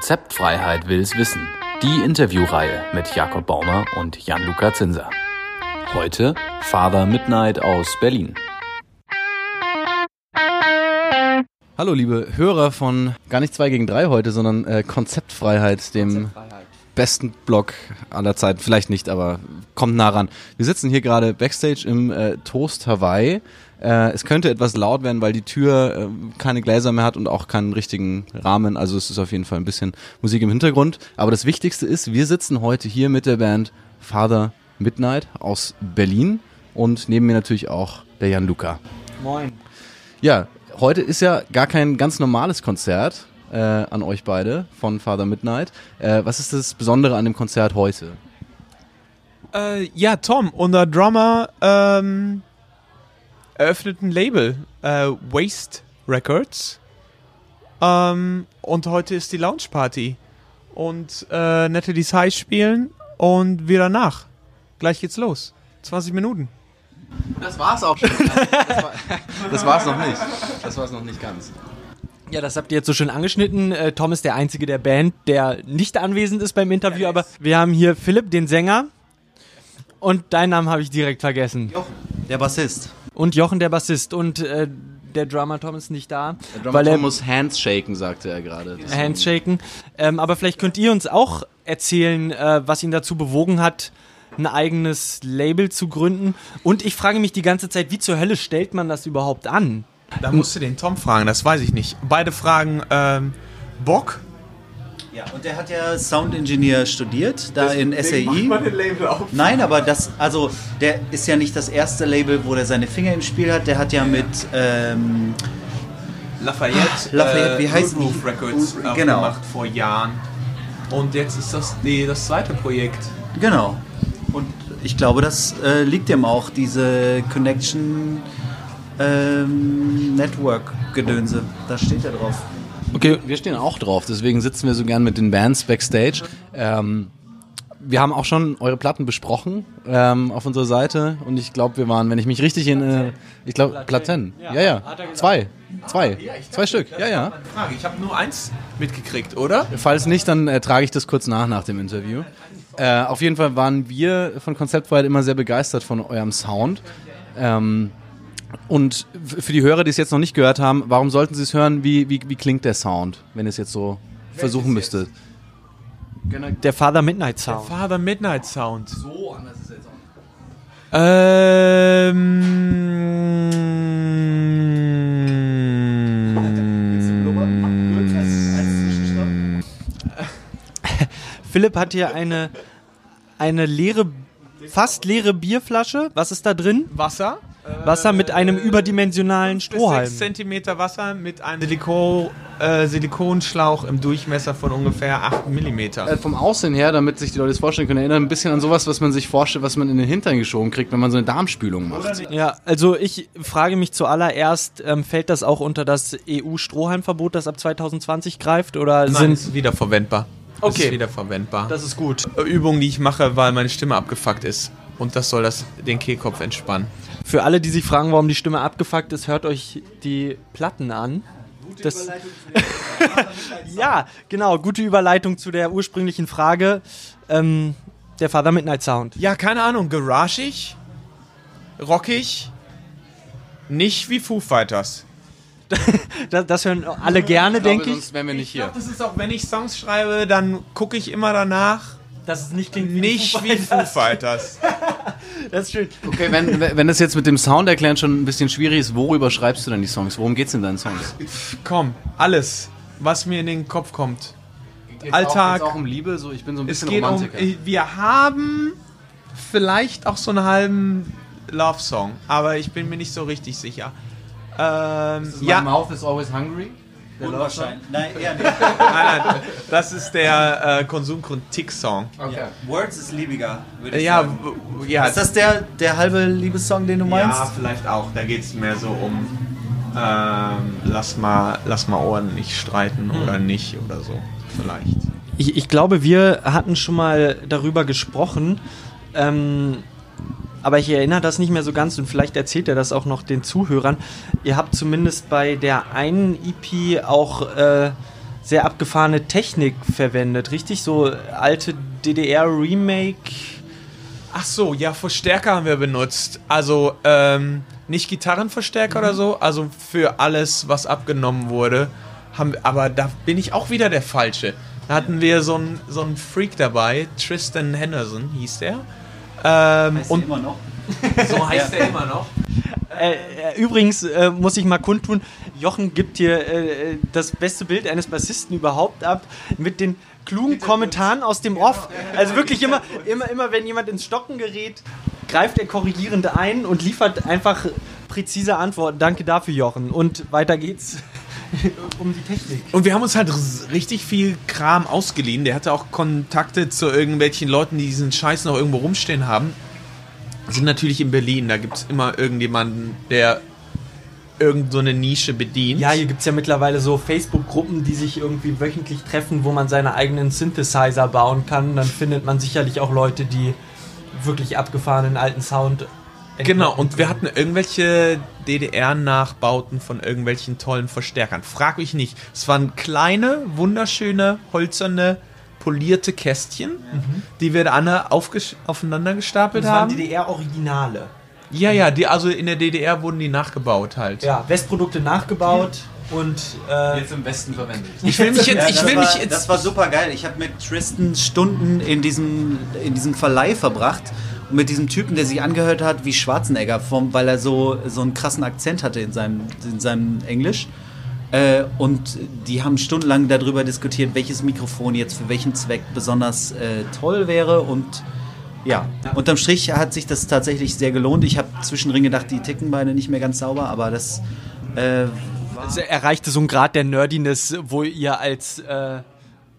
Konzeptfreiheit will's wissen. Die Interviewreihe mit Jakob Baumer und Jan-Luca Zinser. Heute Father Midnight aus Berlin. Hallo liebe Hörer von gar nicht 2 gegen 3 heute, sondern äh, Konzeptfreiheit, dem Konzeptfreiheit. Besten Blog aller Zeiten. Vielleicht nicht, aber kommt nah ran. Wir sitzen hier gerade backstage im äh, Toast Hawaii äh, es könnte etwas laut werden, weil die Tür äh, keine Gläser mehr hat und auch keinen richtigen Rahmen. Also es ist auf jeden Fall ein bisschen Musik im Hintergrund. Aber das Wichtigste ist, wir sitzen heute hier mit der Band Father Midnight aus Berlin und neben mir natürlich auch der Jan Luca. Moin. Ja, heute ist ja gar kein ganz normales Konzert äh, an euch beide von Father Midnight. Äh, was ist das Besondere an dem Konzert heute? Äh, ja, Tom, unser Drummer ähm, eröffnet ein Label, äh, Waste Records. Ähm, und heute ist die Launch Party. Und äh, Nette High spielen und wir danach. Gleich geht's los. 20 Minuten. Das war's auch schon. das, war, das war's noch nicht. Das war's noch nicht ganz. Ja, das habt ihr jetzt so schön angeschnitten. Äh, Tom ist der einzige der Band, der nicht anwesend ist beim Interview, aber wir haben hier Philipp, den Sänger. Und deinen Namen habe ich direkt vergessen. Jochen, der Bassist. Und Jochen, der Bassist. Und äh, der Drummer Tom ist nicht da. Der Drummer weil Tom er muss Hands shaken, sagte er gerade. Hands shaken. Ähm, aber vielleicht könnt ihr uns auch erzählen, äh, was ihn dazu bewogen hat, ein eigenes Label zu gründen. Und ich frage mich die ganze Zeit, wie zur Hölle stellt man das überhaupt an? Da musst du den Tom fragen, das weiß ich nicht. Beide fragen ähm, Bock ja, und der hat ja Sound Engineer studiert, da Deswegen in SAI. Macht man Label auf. Nein, aber das, also der ist ja nicht das erste Label, wo der seine Finger im Spiel hat. Der hat ja mit ähm, Lafayette, Lafayette, wie äh, heißt Roof Records uh, genau. gemacht vor Jahren. Und jetzt ist das nee, das zweite Projekt. Genau. Und ich glaube, das äh, liegt ihm auch, diese Connection ähm, Network Gedönse. Da steht er drauf. Okay, wir stehen auch drauf, deswegen sitzen wir so gern mit den Bands backstage. Ähm, wir haben auch schon eure Platten besprochen ähm, auf unserer Seite und ich glaube, wir waren, wenn ich mich richtig in, äh, ich glaube, Platten. Ja, ja, zwei, zwei, zwei Stück. Ja, ja. Ich habe nur eins mitgekriegt, oder? Falls nicht, dann äh, trage ich das kurz nach nach dem Interview. Äh, auf jeden Fall waren wir von Konzeptweit immer sehr begeistert von eurem Sound. Ähm, und für die Hörer, die es jetzt noch nicht gehört haben, warum sollten sie es hören? Wie, wie, wie klingt der Sound, wenn ihr es jetzt so Wer versuchen müsstet? Genau. Der Father Midnight Sound. Der Father Midnight Sound. So anders ist er jetzt auch. Ähm. Philipp hat hier eine, eine leere, fast leere Bierflasche. Was ist da drin? Wasser. Wasser mit einem überdimensionalen Strohhalm. 6 cm Wasser mit einem Silikon, äh, Silikonschlauch im Durchmesser von ungefähr 8 mm. Äh, vom Aussehen her, damit sich die Leute das vorstellen können, erinnert ein bisschen an sowas, was man sich vorstellt, was man in den Hintern geschoben kriegt, wenn man so eine Darmspülung macht. Ja, also ich frage mich zuallererst, ähm, fällt das auch unter das EU-Strohhalmverbot, das ab 2020 greift? Oder Nein, sind ist wiederverwendbar. Okay. Das ist wiederverwendbar. Das ist gut. Übung, die ich mache, weil meine Stimme abgefuckt ist. Und das soll das, den Kehlkopf entspannen. Für alle, die sich fragen, warum die Stimme abgefuckt ist, hört euch die Platten an. Das ja, genau, gute Überleitung zu der ursprünglichen Frage. Ähm, der Father Midnight Sound. Ja, keine Ahnung, garageig, rockig, nicht wie Foo Fighters. das, das, hören alle gerne, ich glaube, denke ich. Sonst wären wir nicht hier. Ich glaube, das ist auch, wenn ich Songs schreibe, dann gucke ich immer danach, dass es nicht klingt wie nicht Foo wie Foo Fighters. das ist schön. Okay, wenn, wenn das jetzt mit dem Sound erklären schon ein bisschen schwierig ist, worüber schreibst du denn die Songs? Worum geht es in deinen Songs? Komm, alles, was mir in den Kopf kommt. Geht's Alltag. Auch, auch um Liebe, so ich bin so ein bisschen es geht Romantiker. Um, wir haben vielleicht auch so einen halben Love-Song, aber ich bin mir nicht so richtig sicher. Ähm, ja. My mouth is always hungry. Unwahrscheinlich. Nein, eher nicht. nein, nein, das ist der äh, Konsumgrund Tick-Song. Okay. Ja. Words ist liebiger, würde ich ja, sagen. Ja. Ist das der, der halbe Liebessong, den du meinst? Ja, vielleicht auch. Da geht es mehr so um ähm, lass, mal, lass mal ordentlich streiten mhm. oder nicht oder so. Vielleicht. Ich, ich glaube, wir hatten schon mal darüber gesprochen. Ähm, aber ich erinnere das nicht mehr so ganz und vielleicht erzählt er das auch noch den Zuhörern. Ihr habt zumindest bei der einen EP auch äh, sehr abgefahrene Technik verwendet, richtig? So alte DDR-Remake. Ach so, ja, Verstärker haben wir benutzt. Also ähm, nicht Gitarrenverstärker mhm. oder so, also für alles, was abgenommen wurde. Haben, aber da bin ich auch wieder der Falsche. Da hatten wir so einen so Freak dabei, Tristan Henderson hieß der. Ähm, heißt und immer noch. So heißt er immer noch. Äh, äh, übrigens äh, muss ich mal kundtun, Jochen gibt hier äh, das beste Bild eines Bassisten überhaupt ab mit den klugen Kommentaren aus dem Off. Also wirklich immer, immer, immer, wenn jemand ins Stocken gerät, greift er korrigierend ein und liefert einfach präzise Antworten. Danke dafür, Jochen. Und weiter geht's um die Technik. Und wir haben uns halt richtig viel Kram ausgeliehen. Der hatte auch Kontakte zu irgendwelchen Leuten, die diesen Scheiß noch irgendwo rumstehen haben sind natürlich in Berlin. Da gibt es immer irgendjemanden, der irgend so eine Nische bedient. Ja, hier gibt es ja mittlerweile so Facebook-Gruppen, die sich irgendwie wöchentlich treffen, wo man seine eigenen Synthesizer bauen kann. Dann findet man sicherlich auch Leute, die wirklich abgefahrenen alten Sound. Genau, und wir hatten irgendwelche DDR-Nachbauten von irgendwelchen tollen Verstärkern. Frag mich nicht. Es waren kleine, wunderschöne, holzerne polierte Kästchen, mhm. die wir da aufeinander gestapelt das haben. Das waren DDR-Originale. Ja, ja, die, also in der DDR wurden die nachgebaut halt. Ja, Westprodukte nachgebaut und äh, jetzt im Westen verwendet. Ich will mich jetzt, ich will war, mich jetzt. Das war super geil. Ich habe mit Tristan Stunden in diesem, in diesem Verleih verbracht mit diesem Typen, der sich angehört hat wie Schwarzenegger, vom, weil er so, so einen krassen Akzent hatte in seinem, in seinem Englisch. Äh, und die haben stundenlang darüber diskutiert, welches Mikrofon jetzt für welchen Zweck besonders äh, toll wäre. Und ja, unterm Strich hat sich das tatsächlich sehr gelohnt. Ich habe zwischendrin gedacht, die ticken beide nicht mehr ganz sauber, aber das äh, also erreichte so einen Grad der Nerdiness, wo ihr als äh,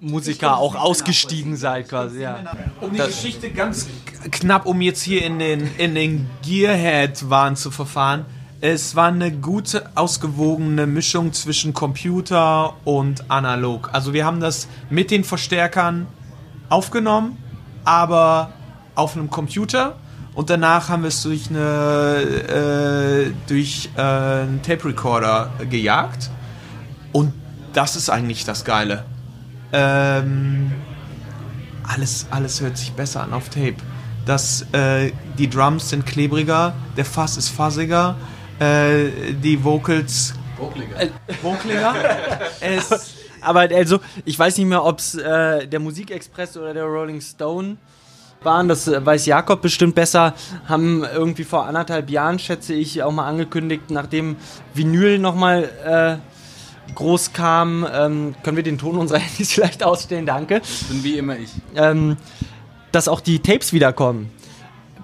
Musiker auch ausgestiegen seid, quasi. Ja. Um die das Geschichte ganz knapp, um jetzt hier in den, in den Gearhead-Wahn zu verfahren es war eine gute, ausgewogene Mischung zwischen Computer und analog. Also wir haben das mit den Verstärkern aufgenommen, aber auf einem Computer und danach haben wir es durch eine äh, durch äh, einen Tape Recorder gejagt und das ist eigentlich das Geile. Ähm, alles alles hört sich besser an auf Tape. Das, äh, die Drums sind klebriger, der Fass ist fassiger, äh, die Vocals. Vocaliger. Äh, Vocaliger. es, aber also, ich weiß nicht mehr, ob es äh, der Musikexpress oder der Rolling Stone waren, das äh, weiß Jakob bestimmt besser, haben irgendwie vor anderthalb Jahren, schätze ich, auch mal angekündigt, nachdem Vinyl nochmal äh, groß kam, ähm, können wir den Ton unserer Handys vielleicht ausstellen, danke. Bin wie immer ich. Ähm, dass auch die Tapes wiederkommen.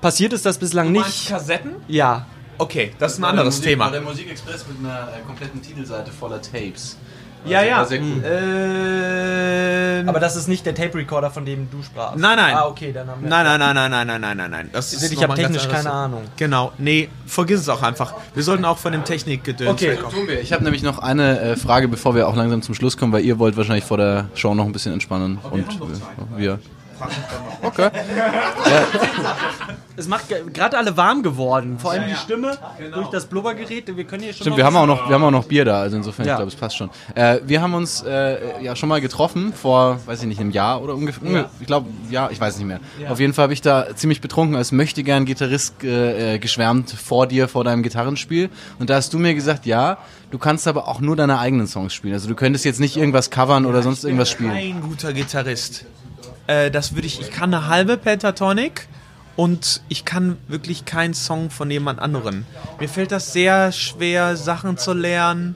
Passiert ist das bislang du nicht. Kassetten? Ja. Okay, das ist ein anderes Musik, Thema. Der Musikexpress mit einer äh, kompletten Titelseite voller Tapes. Ja, ja. Sehr cool. Ähm, Aber das ist nicht der Tape Recorder, von dem du sprachst. Nein, nein. Ah, okay, dann haben wir. Nein, nein, nein, nein, nein, nein, nein, nein, nein. Das ist ich habe technisch keine Ahnung. Genau. Nee, vergiss es auch einfach. Wir sollten auch von dem Technikgedöns okay, wegkommen. tun wir. Ich habe nämlich noch eine äh, Frage, bevor wir auch langsam zum Schluss kommen, weil ihr wollt wahrscheinlich vor der Show noch ein bisschen entspannen. Okay, und wir. wir Okay. ja. Es macht gerade alle warm geworden. Vor allem die Stimme genau. durch das Blubbergerät. Wir können hier schon. Stimmt, wir haben, auch noch, wir haben auch noch Bier da, also insofern, ja. ich glaube, es passt schon. Äh, wir haben uns äh, ja schon mal getroffen, vor, weiß ich nicht, einem Jahr oder ungefähr. Ja. Ich glaube, ja, ich weiß nicht mehr. Ja. Auf jeden Fall habe ich da ziemlich betrunken als möchte gern Gitarrist äh, geschwärmt vor dir, vor deinem Gitarrenspiel. Und da hast du mir gesagt, ja, du kannst aber auch nur deine eigenen Songs spielen. Also du könntest jetzt nicht irgendwas covern oder sonst irgendwas spielen. Ein guter Gitarrist. Äh, das würde ich, ich kann eine halbe Pentatonic und ich kann wirklich keinen Song von jemand anderem. Mir fällt das sehr schwer, Sachen zu lernen.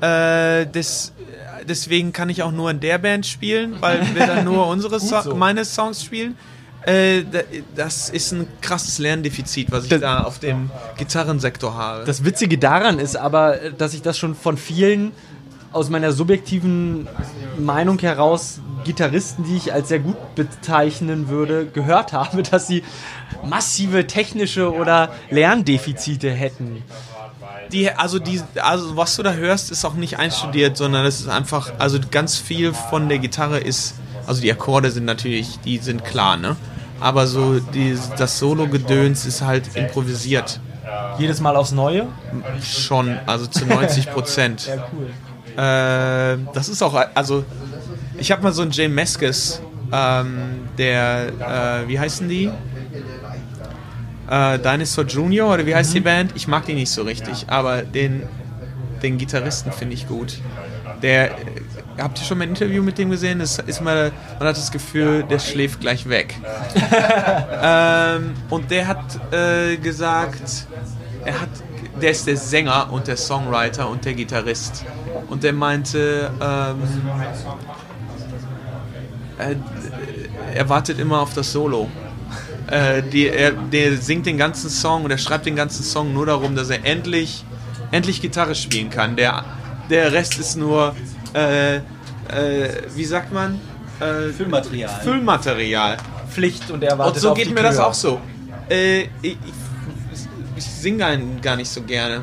Äh, des, deswegen kann ich auch nur in der Band spielen, weil wir dann nur unsere so so. meine Songs spielen. Äh, das ist ein krasses Lerndefizit, was ich das, da auf dem Gitarrensektor habe. Das Witzige daran ist aber, dass ich das schon von vielen aus meiner subjektiven Meinung heraus Gitarristen, die ich als sehr gut bezeichnen würde, gehört habe, dass sie massive technische oder Lerndefizite hätten. Die, also, die, also was du da hörst, ist auch nicht einstudiert, sondern es ist einfach, also ganz viel von der Gitarre ist, also die Akkorde sind natürlich, die sind klar, ne? Aber so die, das Solo-Gedöns ist halt improvisiert. Jedes Mal aufs Neue? Schon, also zu 90 Prozent. ja, cool. Äh, das ist auch, also ich habe mal so einen Jay Meskis, ähm, der, äh, wie heißen die? Äh, Dinosaur Junior oder wie heißt die Band? Ich mag die nicht so richtig, aber den, den Gitarristen finde ich gut. Der, äh, habt ihr schon mal ein Interview mit dem gesehen? Das ist mal, man hat das Gefühl, der schläft gleich weg. ähm, und der hat äh, gesagt, er hat, der ist der Sänger und der Songwriter und der Gitarrist. Und der meinte, ähm, äh, er wartet immer auf das Solo. Äh, die, er, der singt den ganzen Song und er schreibt den ganzen Song nur darum, dass er endlich, endlich Gitarre spielen kann. Der, der Rest ist nur, äh, äh, wie sagt man? Äh, Füllmaterial. Füllmaterial. Pflicht und er wartet Und so auf geht mir das Tür. auch so. Äh, ich ich, singe gar, gar nicht so gerne.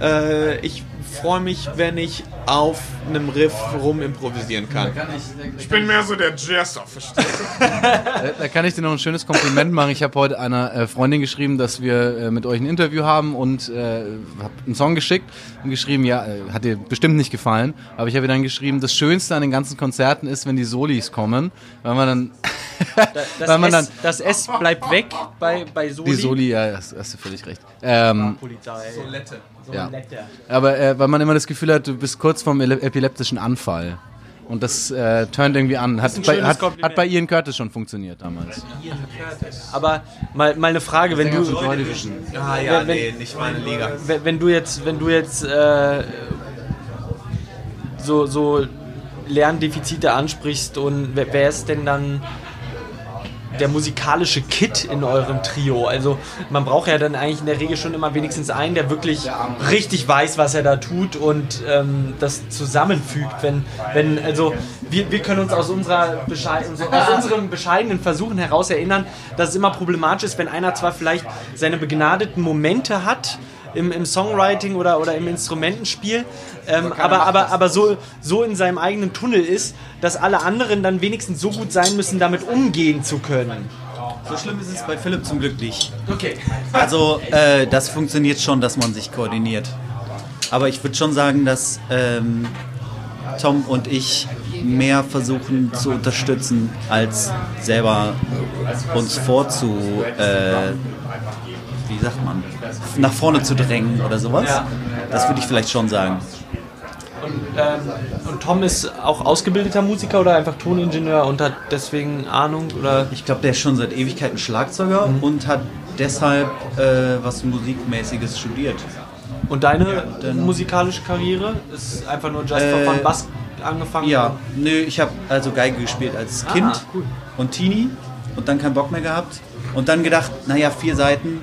Äh, ich freue mich, wenn ich auf einem Riff rum improvisieren kann. Ich bin mehr so der Jazzer, verstehst du? Äh, Da kann ich dir noch ein schönes Kompliment machen. Ich habe heute einer äh, Freundin geschrieben, dass wir äh, mit euch ein Interview haben und äh, habe einen Song geschickt und geschrieben, ja, hat dir bestimmt nicht gefallen. Aber ich habe ihr dann geschrieben, das Schönste an den ganzen Konzerten ist, wenn die Solis kommen, weil man dann, Das, weil man S, dann das S bleibt weg bei, bei Soli. die Soli, ja, hast, hast du völlig recht. Ähm, Polizei. Solette. Ja. Aber äh, weil man immer das Gefühl hat, du bist kurz vorm epileptischen Anfall. Und das äh, turnt irgendwie an. Hat bei, hat, hat bei Ian Curtis schon funktioniert damals. Aber mal, mal eine Frage, wenn du, Ah ja, Wenn- nee, nicht meine Liga. wenn, wenn du jetzt, wenn du jetzt äh, so, so Lerndefizite ansprichst und wer, wer ist denn dann der musikalische Kit in eurem Trio? Also man braucht ja dann eigentlich in der Regel schon immer wenigstens einen, der wirklich richtig weiß, was er da tut und ähm, das zusammenfügt. Wenn, wenn also wir, wir können uns aus, unserer Bescheid, aus unseren bescheidenen Versuchen heraus erinnern, dass es immer problematisch ist, wenn einer zwar vielleicht seine begnadeten Momente hat, im, im Songwriting oder, oder im Instrumentenspiel, ähm, aber, aber, aber so, so in seinem eigenen Tunnel ist, dass alle anderen dann wenigstens so gut sein müssen, damit umgehen zu können. So schlimm ist es bei Philipp zum Glück nicht. Okay. Also, äh, das funktioniert schon, dass man sich koordiniert. Aber ich würde schon sagen, dass ähm, Tom und ich mehr versuchen zu unterstützen, als selber uns vorzu, äh, wie sagt man, nach vorne zu drängen oder sowas. Ja. Das würde ich vielleicht schon sagen. Und, ähm, und Tom ist auch ausgebildeter Musiker oder einfach Toningenieur und hat deswegen Ahnung oder Ich glaube, der ist schon seit Ewigkeiten Schlagzeuger und hat deshalb äh, was Musikmäßiges studiert. und deine musikalische Karriere ist einfach nur Just for Äh, Fun Bass angefangen? Ja, nö, ich habe also Geige gespielt als Kind Ah, cool. und Teenie und dann keinen Bock mehr gehabt und dann gedacht, naja, vier Seiten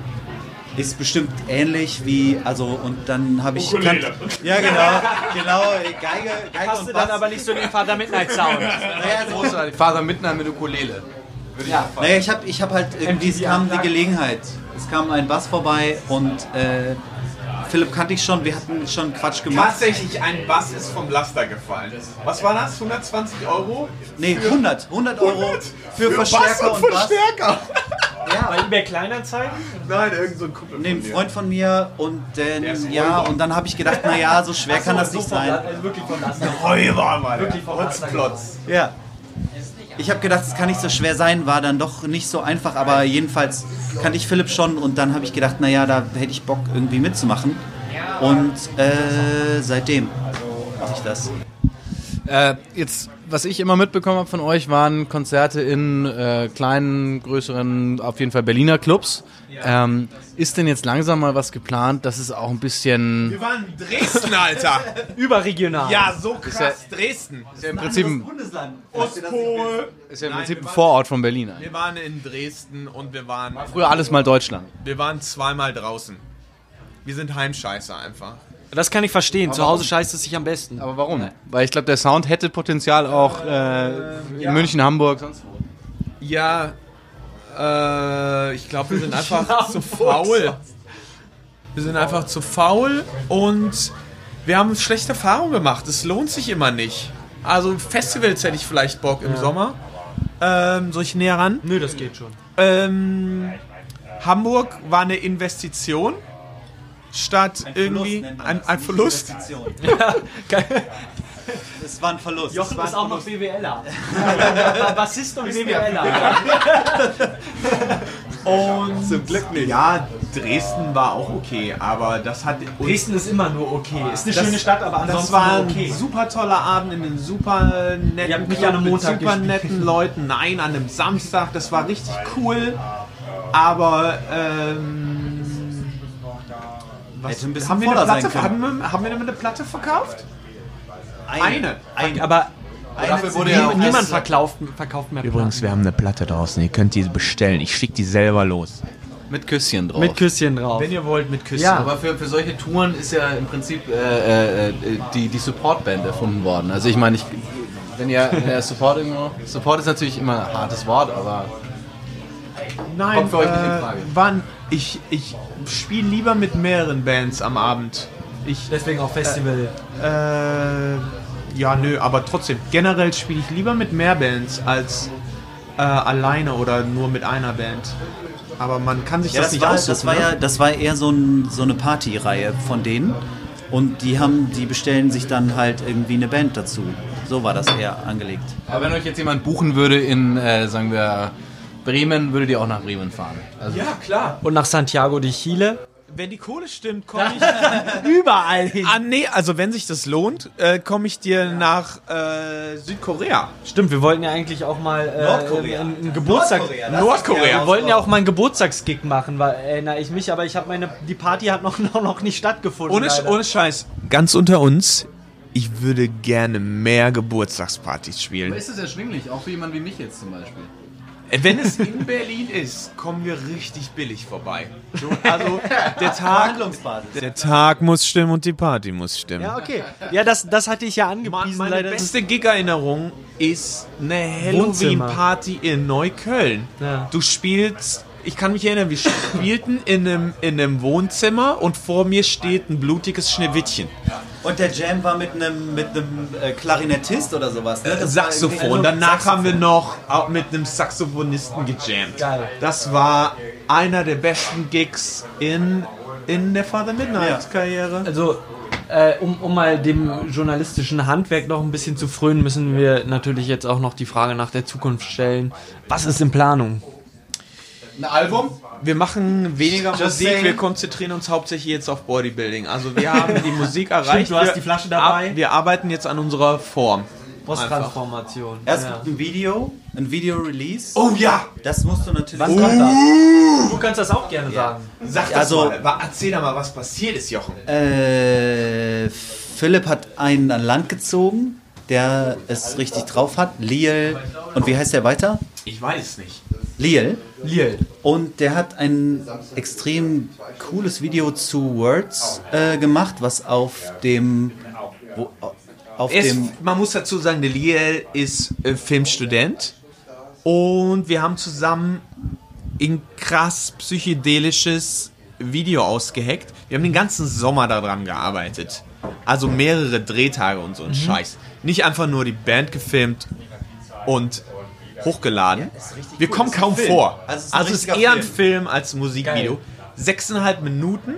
ist bestimmt ähnlich wie, also und dann habe ich... Kann, ja, genau, genau, Geige, Geige Passt und du Bass. dann aber nicht so den Vater Midnight Sound. naja, so, Großartig. Vater mitten mit Ukulele. ja. naja, ich habe ich hab halt, irgendwie, es kam die. Gelegenheit, es kam ein Bass vorbei und äh, Philipp kannte ich schon, wir hatten schon Quatsch gemacht. Tatsächlich, ein Bass ist vom Laster gefallen. Was war das? 120 Euro? Nee, 100, 100 Euro für, Verstärker und Bass. Verstärker. Bei eBay Kleinanzeigen? Nein, irgend so ein Kumpel Nee, ein von. Freund von mir und dann, ja, und dann habe ich gedacht, naja, so schwer kann das nicht sein. Also wirklich von Laster. Räuber, Mann. Wirklich vom Laster. Ja. Ich habe gedacht, es kann nicht so schwer sein, war dann doch nicht so einfach, aber jedenfalls kannte ich Philipp schon und dann habe ich gedacht, naja, da hätte ich Bock irgendwie mitzumachen. Und äh, seitdem mache ich das. Äh, jetzt, was ich immer mitbekommen habe von euch, waren Konzerte in äh, kleinen, größeren, auf jeden Fall Berliner Clubs. Ähm, ist denn jetzt langsam mal was geplant, dass es auch ein bisschen Wir waren in Dresden, Alter. Überregional. Ja, so krass. Dresden. ist ja im Prinzip, ein- Bundesland. Ostpol. ist ja im Nein, Prinzip wir ein waren- Vorort von Berlin. eigentlich. Wir waren in Dresden und wir waren, Früher alles mal Deutschland. wir waren zweimal draußen. Wir sind Heimscheißer einfach. Das kann ich verstehen. Zu Hause scheißt es sich am besten. Aber warum? Weil ich glaube, der Sound hätte Potenzial auch äh, in München, Hamburg, sonst wo. Ja, äh, ich glaube, wir sind einfach zu faul. Wir sind einfach zu faul und wir haben schlechte Erfahrungen gemacht. Es lohnt sich immer nicht. Also Festivals hätte ich vielleicht Bock im Sommer. Ähm, soll ich näher ran? Nö, das geht schon. Ähm, Hamburg war eine Investition statt irgendwie ein, ein Verlust. Es war ein Verlust. Jochen Es ist war auch ein noch Verlust. BWLer. Bassist und BWLer. Und Zum Glück nicht. ja, Dresden war auch okay, aber das hat Dresden ist immer nur okay. Ist eine Das- schöne Stadt, aber ansonsten Das war nur okay. ein super toller Abend in einem super netten Club an einem mit Montag super gespielt. netten Leuten. Nein, an einem Samstag. Das war richtig cool. Aber ähm, was, Hätte ein bisschen haben, wir eine sein Platte, können. haben, wir, haben wir eine Platte verkauft? Eine. Eine. Aber Dafür wurde ja auch niemand verkauft, verkauft mehr Übrigens, wir haben eine Platte draußen. Ihr könnt die bestellen. Ich schicke die selber los. Mit Küsschen drauf. Mit Küsschen drauf. Wenn ihr wollt, mit Küssen. Ja. Aber für, für solche Touren ist ja im Prinzip äh, äh, die, die Support-Band erfunden worden. Also ich meine, ich, wenn ihr ihr Support irgendwo... Support ist natürlich immer ein hartes Wort, aber Nein, Kommt für euch nicht in äh, Frage. wann, ich, ich spiele lieber mit mehreren Bands am Abend. Ich, Deswegen auch Festival. Äh, ja, nö, aber trotzdem. Generell spiele ich lieber mit mehr Bands als äh, alleine oder nur mit einer Band. Aber man kann sich Ja, das, das, nicht war, aussuchen. das war ne? ja, das war eher so, ein, so eine Partyreihe von denen. Und die haben, die bestellen sich dann halt irgendwie eine Band dazu. So war das eher angelegt. Aber wenn euch jetzt jemand buchen würde in, äh, sagen wir, Bremen, würdet ihr auch nach Bremen fahren. Also Ja, klar. Und nach Santiago de Chile. Wenn die Kohle stimmt, komme ich. Überall hin. ah, nee, also wenn sich das lohnt, äh, komme ich dir nach äh, Südkorea. Stimmt, wir wollten ja eigentlich auch mal äh, Nordkorea. einen, einen Geburtstag. Nordkorea, das Nordkorea. Wir wollten ja auch mal einen Geburtstagsgig machen, weil, erinnere ich mich, aber ich habe meine, die Party hat noch, noch, noch nicht stattgefunden. Ohne, leider. ohne Scheiß. Ganz unter uns, ich würde gerne mehr Geburtstagspartys spielen. ist es erschwinglich, auch für jemanden wie mich jetzt zum Beispiel. Wenn es in Berlin ist, kommen wir richtig billig vorbei. So, also der Tag, der Tag muss stimmen und die Party muss stimmen. Ja, okay. Ja, das, das hatte ich ja angepriesen. Meine leider. beste Gig-Erinnerung ist eine. Halloween-Party in Neukölln. Ja. Du spielst, ich kann mich erinnern, wir spielten in einem, in einem Wohnzimmer und vor mir steht ein blutiges Schneewittchen. Und der Jam war mit einem mit einem äh, Klarinettist oder sowas. Ne? Saxophon. irgendwie- Danach haben wir noch auch mit einem Saxophonisten gejammt. Geil. Das war einer der besten Gigs in, in der Father Midnight-Karriere. Also, äh, um, um mal dem journalistischen Handwerk noch ein bisschen zu frönen, müssen wir natürlich jetzt auch noch die Frage nach der Zukunft stellen. Was ist in Planung? Ein Album? Wir machen weniger Just Musik, saying. wir konzentrieren uns hauptsächlich jetzt auf Bodybuilding. Also wir haben die Musik erreicht. du hast die Flasche dabei. ab- Wir arbeiten jetzt an unserer Form. Posttransformation. Erst gibt ein Video, ein Video-Release. Oh ja! Das musst du natürlich. Wann kommt das? Du kannst das auch gerne sagen. Sag das Also- mal. Erzähl doch mal, was passiert ist, Jochen. Äh, Philipp hat einen an Land gezogen, der es richtig drauf hat. Liel. Und wie heißt der weiter? Ich weiß es nicht. Liel. Liel. Und der hat ein extrem cooles Video zu Words äh, gemacht, was auf dem. Wo, auf ist, dem. man muss dazu sagen, der Liel ist äh, Filmstudent und wir haben zusammen ein krass psychedelisches Video ausgeheckt. Wir haben den ganzen Sommer daran gearbeitet. Also mehrere Drehtage und so ein Scheiß. Nicht einfach nur die Band gefilmt und hochgeladen. richtig wir cool. kommen kaum Film. vor. Also es ist Also, ein es ist eher ein Film. Film als ein Musikvideo. Sechseinhalb Minuten.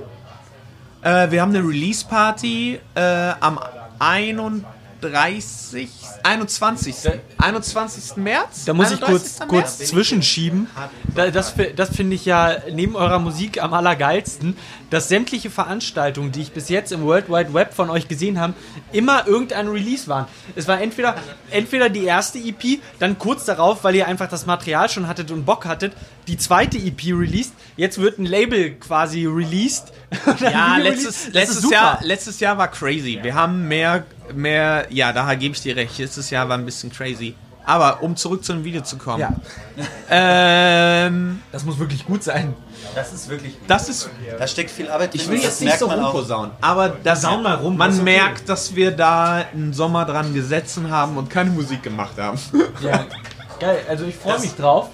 Äh, wir haben eine Release-Party äh, am 31. 21. 21. März? Da muss ich kurz, 31. kurz zwischenschieben. Da, das das finde ich ja neben eurer Musik am allergeilsten, dass sämtliche Veranstaltungen, die ich bis jetzt im World Wide Web von euch gesehen habe, immer irgendein Release waren. Es war entweder, entweder die erste EP, dann kurz darauf, weil ihr einfach das Material schon hattet und Bock hattet, die zweite EP released. Jetzt wird ein Label quasi released. Ja, letztes, letztes. Jahr, letztes Jahr war crazy. Wir haben mehr, mehr, ja, da gebe ich dir recht. Letztes Jahr war ein bisschen crazy. Aber um zurück zu dem Video zu kommen. Ja, Ähm, das muss wirklich gut sein. Das ist wirklich. das ist, Da steckt viel Arbeit drin. ich will jetzt nicht so rumposaunen, aber das, Saun mal rum, man okay. merkt, dass wir da einen Sommer dran gesessen haben und keine Musik gemacht haben. Ja, geil. Also ich freue mich drauf.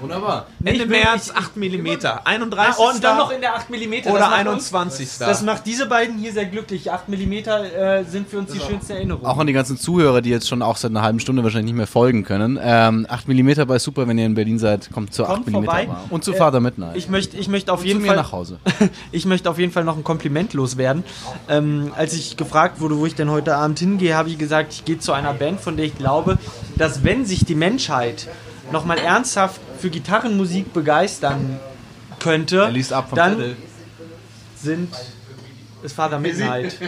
Wunderbar. Ende März ich- 8 mm. 31. Ah, und dann noch in der 8 mm. oder 21. Das macht diese beiden hier sehr glücklich. 8 mm äh, sind für uns die schönste Erinnerung. Auch an die ganzen Zuhörer, die jetzt schon auch seit einer halben Stunde wahrscheinlich nicht mehr folgen können. Ähm, 8 mm bei Super, wenn ihr in Berlin seid, kommt zur Kommt 8 mm. vorbei. Und zu Äh, Vater Midnight. Ich möchte ich möchte auf zu jeden mir Fall nach Hause. ich möchte auf jeden Fall noch ein Kompliment loswerden. Ähm, als ich gefragt wurde, wo ich denn heute Abend hingehe, habe ich gesagt, ich gehe zu einer Band, von der ich glaube, dass wenn sich die Menschheit noch mal ernsthaft für Gitarrenmusik begeistern könnte, Er liest ab vom dann Zettel. sind es Father Midnight.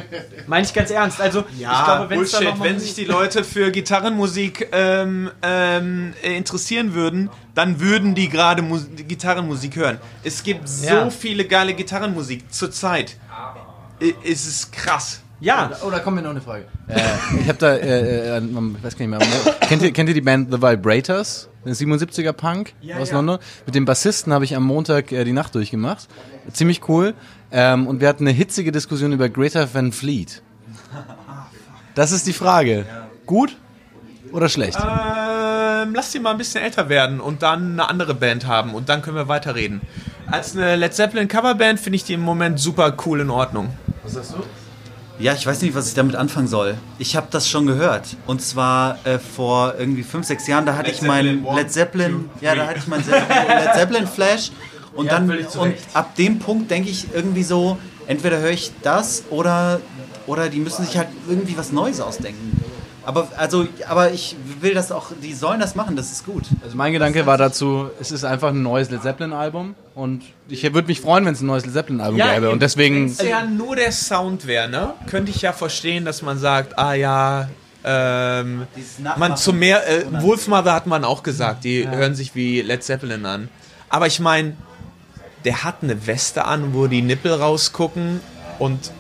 Meine ich ganz ernst. Also Ja, ich glaube, wenn Bullshit. Wenn sich die Leute für Gitarrenmusik ähm, ähm, äh, interessieren würden, dann würden die gerade Mus Gitarrenmusik hören. Es gibt so Ja. viele geile Gitarrenmusik zurzeit. Es ist krass. ja, Oh, da kommt mir noch eine Frage. Äh, ich habe da, äh, äh, ich weiß gar nicht mehr. kennt, ihr, kennt ihr die Band The Vibrators? Der 77er Punk aus London. Mit dem Bassisten habe ich am Montag äh, die Nacht durchgemacht. Ziemlich cool. Ähm, und wir hatten eine hitzige Diskussion über Greta Van Fleet. Das ist die Frage. Gut oder schlecht? Ähm, lass sie mal ein bisschen älter werden und dann eine andere Band haben und dann können wir weiterreden. Als eine Led Zeppelin Coverband finde ich die im Moment super cool in Ordnung. Ja, ich weiß nicht, was ich damit anfangen soll. Ich habe das schon gehört. Und zwar äh, vor irgendwie fünf, sechs Jahren, da hatte ich meinen Led Zeppelin, ja, da hatte ich meinen Led Zeppelin Flash. Und dann und ab dem Punkt denke ich irgendwie so, entweder höre ich das oder oder die müssen sich halt irgendwie was Neues ausdenken. Aber also, aber ich will das auch, die sollen das machen, das ist gut. Also mein Gedanke war dazu, es ist einfach ein neues Led Zeppelin Album und ich würde mich freuen, wenn es ein neues Led Zeppelin Album Ja, gäbe und deswegen Wenn es ja nur der Sound wäre, ne? Könnte ich ja verstehen, dass man sagt, ah ja, ähm, man zu mehr, äh, Wolfmother hat man auch gesagt, die hören sich wie Led Zeppelin an. Aber ich meine, der hat eine Weste an, wo die Nippel rausgucken und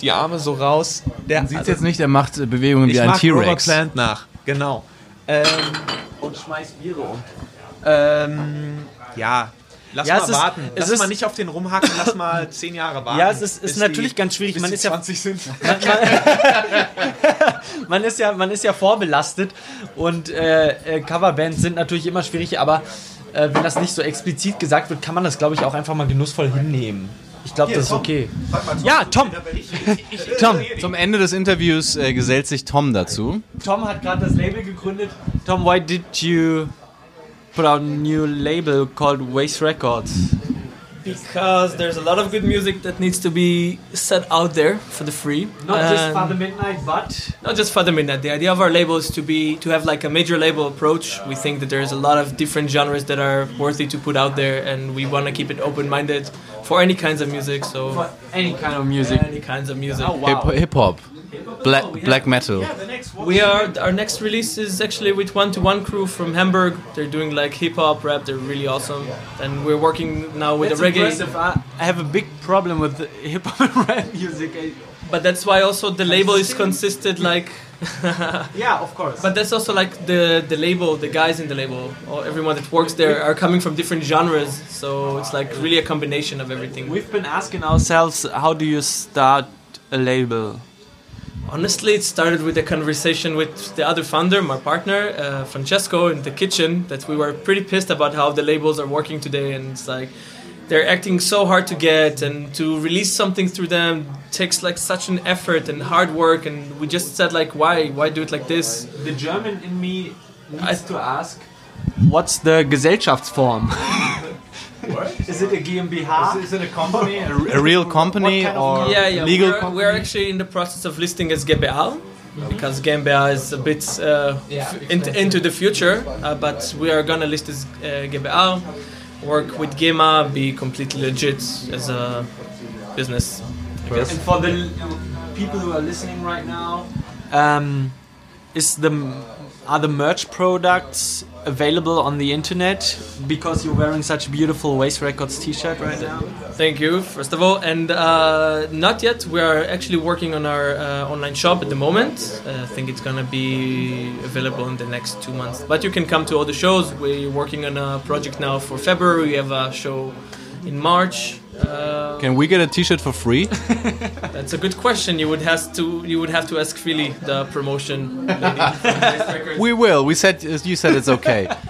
die Arme so raus. Der sieht jetzt nicht, er macht äh, Bewegungen ich wie ein T-Rex. Plant nach, genau. Ähm, und schmeißt Biere um. Ähm, ja, lass Ja, mal es ist- warten. es Lass ist- mal nicht auf den rumhacken, lass mal zehn Jahre warten. Ja, es ist- ist natürlich die, ganz schwierig. Bis Man ist ja- 20 sind. man ist ja, man ist ja vorbelastet und äh, äh, Coverbands sind natürlich immer schwierig, aber äh, wenn das nicht so explizit gesagt wird, kann man das, glaube ich, auch einfach mal genussvoll hinnehmen. Ich glaube, das ist okay. Ja, Tom. Tom. Zum Ende des Interviews äh, gesellt sich Tom dazu. Tom hat gerade das Label gegründet. Tom, why did you put out a new label called Waste Records? Because there's a lot of good music that needs to be set out there for the free. Not just And Father Midnight, but not just for the midnight. The idea of our label is to be to have like a major label approach. We think that there's a lot of different genres that are worthy to put out there, and we want to keep it open-minded for any kinds of music. So for any kind of music. any kinds of music. Oh, wow. Hip Hop, Black, oh, black Metal. We are our next release is actually with One to One crew from Hamburg. They're doing like hip hop rap. They're really awesome, and we're working now with That's a reggae. impressive. I, I have a big problem with hip hop and rap music. I- But that's why also the label is consisted like. yeah, of course. But that's also like the the label, the guys in the label, or everyone that works there are coming from different genres. So it's like really a combination of everything. we've been asking ourselves, how do you start a label? Honestly, it started with a conversation with the other founder, my partner, uh, Francesco, in the kitchen. That we were pretty pissed about how the labels are working today, and it's like they're acting so hard to get, and to release something through them takes like such an effort and hard work. And we just said like, why, why do it like this? The German in me needs to ask, what's the Gesellschaftsform? Is it a GmbH? Is it a company? A, a real company kind of- or yeah, yeah. legal we're, company? we're actually in the process of listing as GmbH because GmbH is a bit uh, f- in, into the future, uh, but we are gonna list as uh, GmbH, work with GEMA, be completely legit as a business. And for the people who are listening right now, um, is the are the merch products available on the internet? Because you're wearing such a beautiful Waste Records T-shirt right now. Thank you, first of all. And uh, not yet. We are actually working on our uh, online shop at the moment. Uh, I think it's gonna be available in the next two months. But you can come to all the shows. We're working on a project now for February. We have a show in March. Uh, Can we get a T-shirt for free? that's a good question. You would have to you would have to ask Philly, the promotion lady from Waste Records. we will. We said you said it's okay.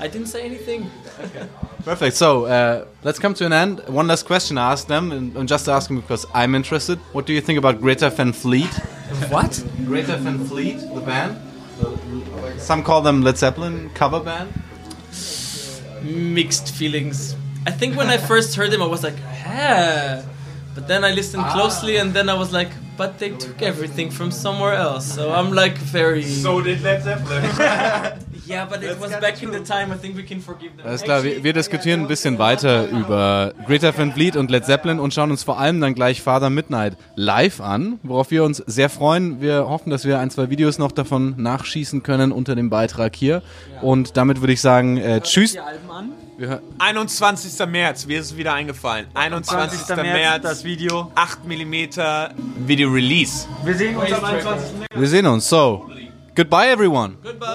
I didn't say anything. Okay. Perfect. So uh, let's come to an end. One last question I asked them, and, and just asking because I'm interested. What do you think about Greta Van Fleet? What? Greta Van Fleet, the band. Some call them Led Zeppelin cover band. Mixed feelings. I think when I first heard them, I was like, "Huh," but then I listened closely, and then I was like, "But they took everything from somewhere else." So I'm like very. did Led Zeppelin. yeah, but it was back in the time. I think we can forgive them. Alles klar, wir, wir diskutieren ein bisschen weiter über Greta Van Fleet und Led Zeppelin und schauen uns vor allem dann gleich Father Midnight live an, worauf wir uns sehr freuen. Wir hoffen, dass wir ein, zwei Videos noch davon nachschießen können unter dem Beitrag hier. Und damit würde ich sagen, äh, tschüss. Die Alben an. Wir hö- 21. März, mir ist es wieder eingefallen. 21. 20. März, das Video. 8 mm Video Release. Wir sehen uns am 21. wir sehen uns. So, goodbye everyone. Goodbye.